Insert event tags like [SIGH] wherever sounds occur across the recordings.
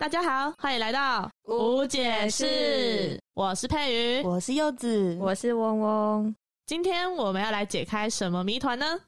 大家好，欢迎来到无解释。我是佩瑜，我是柚子，我是嗡嗡。今天我们要来解开什么谜团呢？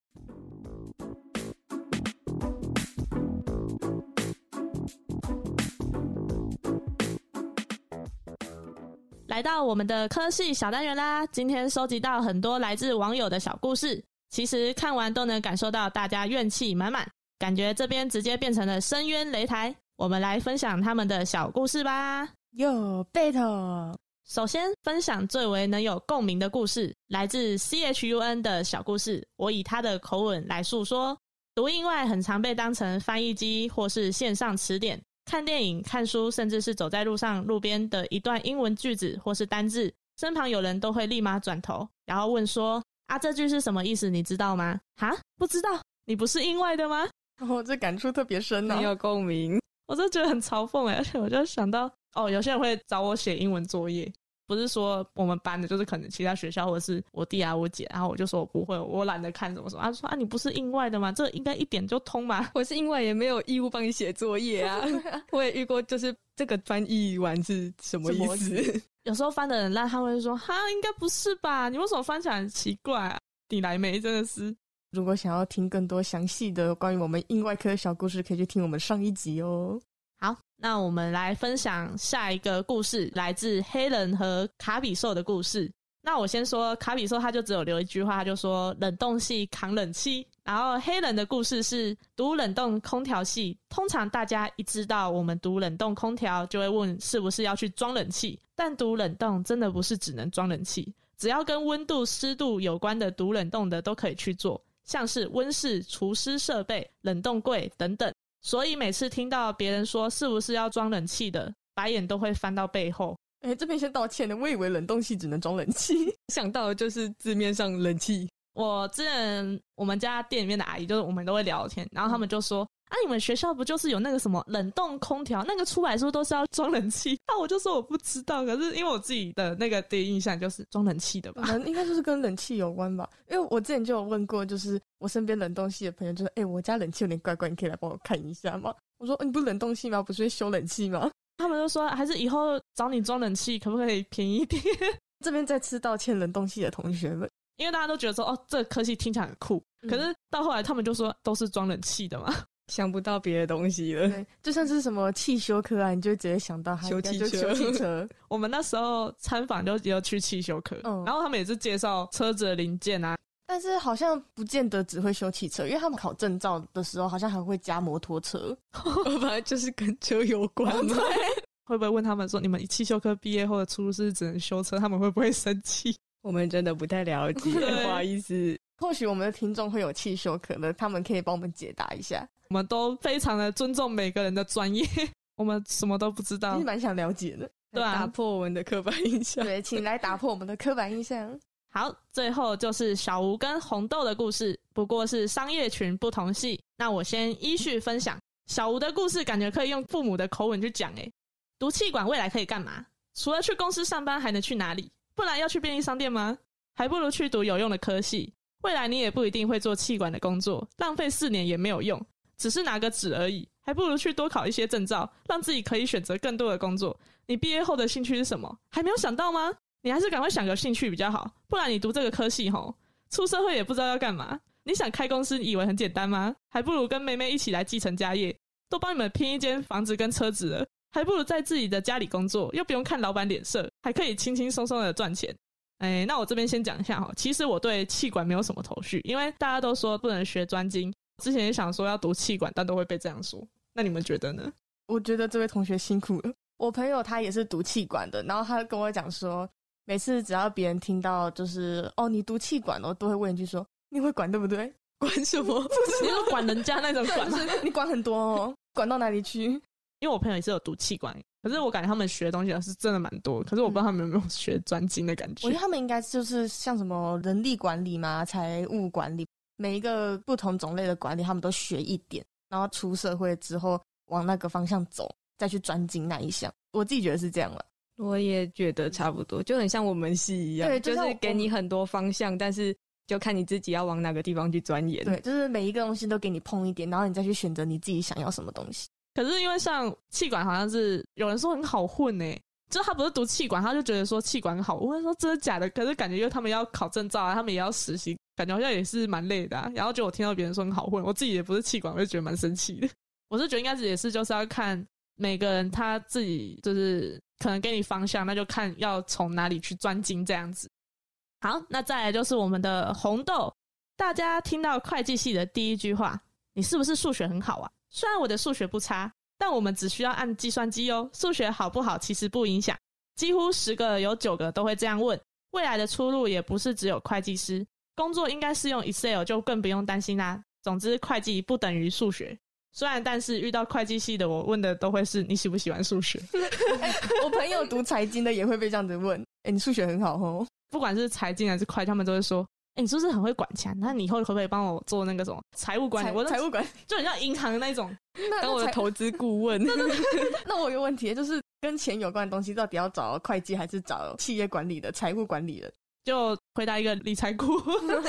来到我们的科系小单元啦！今天收集到很多来自网友的小故事，其实看完都能感受到大家怨气满满，感觉这边直接变成了深渊擂台。我们来分享他们的小故事吧。哟，贝特，首先分享最为能有共鸣的故事，来自 C H U N 的小故事。我以他的口吻来诉说：读英外很常被当成翻译机或是线上词典，看电影、看书，甚至是走在路上路边的一段英文句子或是单字，身旁有人都会立马转头，然后问说：“啊，这句是什么意思？你知道吗？”哈，不知道？你不是英外的吗？[LAUGHS] 我这感触特别深呢，很有共鸣。我就觉得很嘲讽哎，而且我就想到哦，有些人会找我写英文作业，不是说我们班的，就是可能其他学校或者是我弟啊、我姐，然后我就说我不会，我懒得看什么什么。他说啊，你不是英外的吗？这应该一点就通嘛。我是英外，也没有义务帮你写作业啊。[LAUGHS] 我也遇过，就是这个翻译完是什么意思？[LAUGHS] 有时候翻的很烂，他会说哈，应该不是吧？你为什么翻起来很奇怪啊？你来没？真的是。如果想要听更多详细的关于我们硬外科的小故事，可以去听我们上一集哦。好，那我们来分享下一个故事，来自黑人和卡比兽的故事。那我先说卡比兽，他就只有留一句话，他就说冷冻系扛冷气。然后黑人的故事是读冷冻空调系，通常大家一知道我们读冷冻空调，就会问是不是要去装冷气。但读冷冻真的不是只能装冷气，只要跟温度、湿度有关的读冷冻的都可以去做，像是温室、除湿设备、冷冻柜等等。所以每次听到别人说是不是要装冷气的，白眼都会翻到背后。哎，这边先道歉的，我以为冷冻器只能装冷气，[LAUGHS] 想到的就是字面上冷气。我之前我们家店里面的阿姨，就是我们都会聊天，然后他们就说。啊！你们学校不就是有那个什么冷冻空调？那个出来是不是都是要装冷气？那我就说我不知道。可是因为我自己的那个第一印象就是装冷气的吧？应该就是跟冷气有关吧？因为我之前就有问过，就是我身边冷冻系的朋友，就是：“哎，我家冷气有点怪怪，你可以来帮我看一下吗？”我说：“你不冷冻系吗？不是会修冷气吗？”他们就说：“还是以后找你装冷气，可不可以便宜一点？” [LAUGHS] 这边再次道歉，冷冻系的同学们，因为大家都觉得说：“哦，这科技听起来很酷。”可是到后来，他们就说：“都是装冷气的嘛。”想不到别的东西了，对，就像是什么汽修科啊，你就直接想到修汽车。修汽车，[LAUGHS] 我们那时候参访就要去汽修科，嗯，然后他们也是介绍车子的零件啊。但是好像不见得只会修汽车，因为他们考证照的时候好像还会加摩托车，[LAUGHS] 反正就是跟车有关。[LAUGHS] 对，会不会问他们说，你们汽修科毕业后的出路是只能修车？他们会不会生气？我们真的不太了解，不好意思。或许我们的听众会有汽修可能，他们可以帮我们解答一下。我们都非常的尊重每个人的专业，[LAUGHS] 我们什么都不知道，是蛮想了解的。对啊，打破我们的刻板印象。对，请来打破我们的刻板印象。好，最后就是小吴跟红豆的故事，不过是商业群不同系。那我先依序分享小吴的故事，感觉可以用父母的口吻去讲。诶，读气管未来可以干嘛？除了去公司上班，还能去哪里？不然要去便利商店吗？还不如去读有用的科系。未来你也不一定会做气管的工作，浪费四年也没有用，只是拿个纸而已，还不如去多考一些证照，让自己可以选择更多的工作。你毕业后的兴趣是什么？还没有想到吗？你还是赶快想个兴趣比较好，不然你读这个科系吼，出社会也不知道要干嘛。你想开公司，以为很简单吗？还不如跟妹妹一起来继承家业，都帮你们拼一间房子跟车子了，还不如在自己的家里工作，又不用看老板脸色，还可以轻轻松松的赚钱。哎，那我这边先讲一下哈。其实我对气管没有什么头绪，因为大家都说不能学专精。之前也想说要读气管，但都会被这样说。那你们觉得呢？我觉得这位同学辛苦了。我朋友他也是读气管的，然后他跟我讲说，每次只要别人听到就是哦你读气管哦，都会问一句说你会管对不对？管什么？[LAUGHS] 你要管人家那种管，[LAUGHS] 你管很多哦，管到哪里去？因为我朋友也是有读气管。可是我感觉他们学的东西是真的蛮多，可是我不知道他们有没有学专精的感觉。我觉得他们应该就是像什么人力管理嘛、财务管理，每一个不同种类的管理，他们都学一点，然后出社会之后往那个方向走，再去专精那一项。我自己觉得是这样了。我也觉得差不多，就很像我们系一样，对，就是给你很多方向，但是就看你自己要往哪个地方去钻研。对，就是每一个东西都给你碰一点，然后你再去选择你自己想要什么东西。可是因为像气管，好像是有人说很好混呢、就他不是读气管，他就觉得说气管好。我会说真的假的？可是感觉因为他们要考证照啊，他们也要实习，感觉好像也是蛮累的、啊。然后就我听到别人说很好混，我自己也不是气管，我就觉得蛮生气的。我是觉得应该是也是就是要看每个人他自己就是可能给你方向，那就看要从哪里去专精这样子。好，那再来就是我们的红豆。大家听到会计系的第一句话，你是不是数学很好啊？虽然我的数学不差，但我们只需要按计算机哦。数学好不好其实不影响，几乎十个有九个都会这样问。未来的出路也不是只有会计师，工作应该是用 Excel，就更不用担心啦。总之，会计不等于数学。虽然，但是遇到会计系的，我问的都会是你喜不喜欢数学。[LAUGHS] 我朋友读财经的也会被这样子问，哎、你数学很好哦。不管是财经还是会计，他们都会说：“哎、你是不是很会管钱？那你以后可不可以帮我做那个什么财务管理？”我的财财务管理，[LAUGHS] 就很像银行的那种。那当我的投资顾问。[LAUGHS] 那我有个问题，就是跟钱有关的东西，到底要找会计还是找企业管理的、财务管理的？就回答一个理财顾问，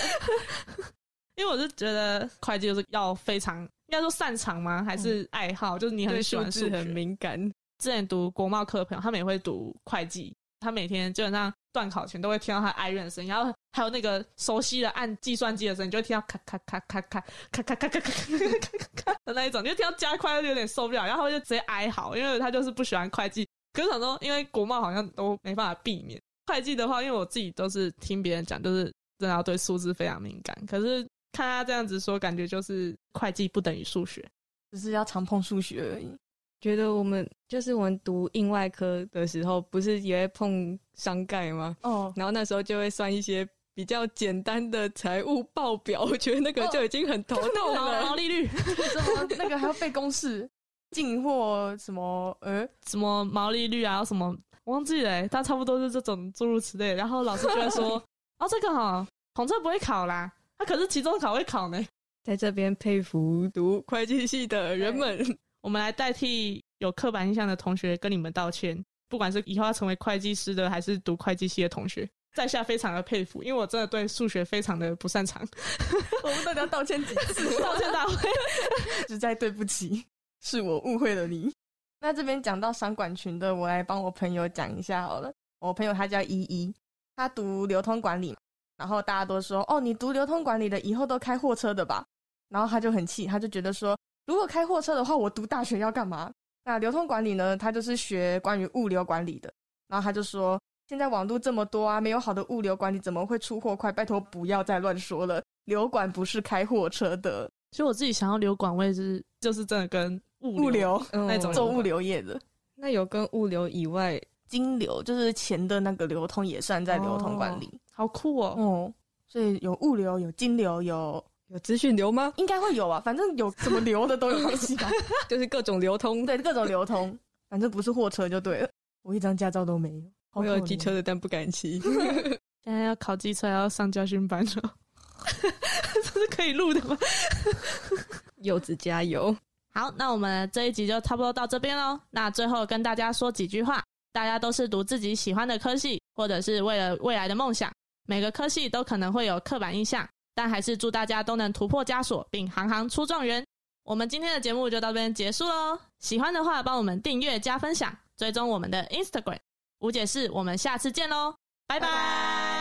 [LAUGHS] 因为我是觉得会计就是要非常应该说擅长吗？还是爱好？就是你很喜欢数字很敏感，之前读国贸课的朋友，他们也会读会计，他每天基本上断考前都会听到他哀怨的声音，然后还有那个熟悉的按计算机的声音，就会听到咔咔咔咔咔咔咔咔咔咔咔咔的那一种，你就听到加快就有点受不了，然后他就直接哀嚎，因为他就是不喜欢会计。可是想说，因为国贸好像都没办法避免会计的话，因为我自己都是听别人讲，就是真的要对数字非常敏感。可是看他这样子说，感觉就是会计不等于数学。只是要常碰数学而已。觉得我们就是我们读硬外科的时候，不是也会碰商盖吗？哦，然后那时候就会算一些比较简单的财务报表，[LAUGHS] 我觉得那个就已经很头痛了。毛利率，[LAUGHS] 什么那个还要背公式，进货什么呃，什么毛利率啊，什么忘记了、欸，但差不多是这种诸如此类。然后老师就会说：[LAUGHS] “哦，这个哈，统测不会考啦，他、可是期中考会考呢。在这边佩服读会计系的人们，”我们来代替有刻板印象的同学跟你们道歉，不管是以后要成为会计师的，还是读会计系的同学，在下非常的佩服，因为我真的对数学非常的不擅长。[LAUGHS] 我们到底要道歉几次？[LAUGHS] 道歉大会，[LAUGHS] 实在对不起，是我误会了你。那这边讲到商管群的，我来帮我朋友讲一下好了。我朋友他叫依依，他读流通管理，然后大家都说哦，你读流通管理的以后都开货车的吧？然后他就很气，他就觉得说，如果开货车的话，我读大学要干嘛？那流通管理呢，他就是学关于物流管理的。然后他就说，现在网络这么多啊，没有好的物流管理，怎么会出货快？拜托不要再乱说了，流管不是开货车的，其实我自己想要流管位置，就是真的跟物物流那种嗯做物流业的。那有跟物流以外，金流就是钱的那个流通也算在流通管理好酷哦。哦所以有物流、有金流、有有资讯流吗？应该会有啊，反正有什么流的都有关系吧。[LAUGHS] 就是各种流通。对，各种流通，反正不是货车就对了。我一张驾照都没有，我有机车的，但不敢骑。[LAUGHS] 现在要考机车，要上教训班了，[LAUGHS] 这是可以录的吗？柚子加油！好，那我们这一集就差不多到这边喽。那最后跟大家说几句话：大家都是读自己喜欢的科系，或者是为了未来的梦想。每个科系都可能会有刻板印象，但还是祝大家都能突破枷锁，并行行出状元。我们今天的节目就到这边结束喽。喜欢的话，帮我们订阅加分享，追踪我们的 Instagram。无解释，我们下次见喽，拜拜拜拜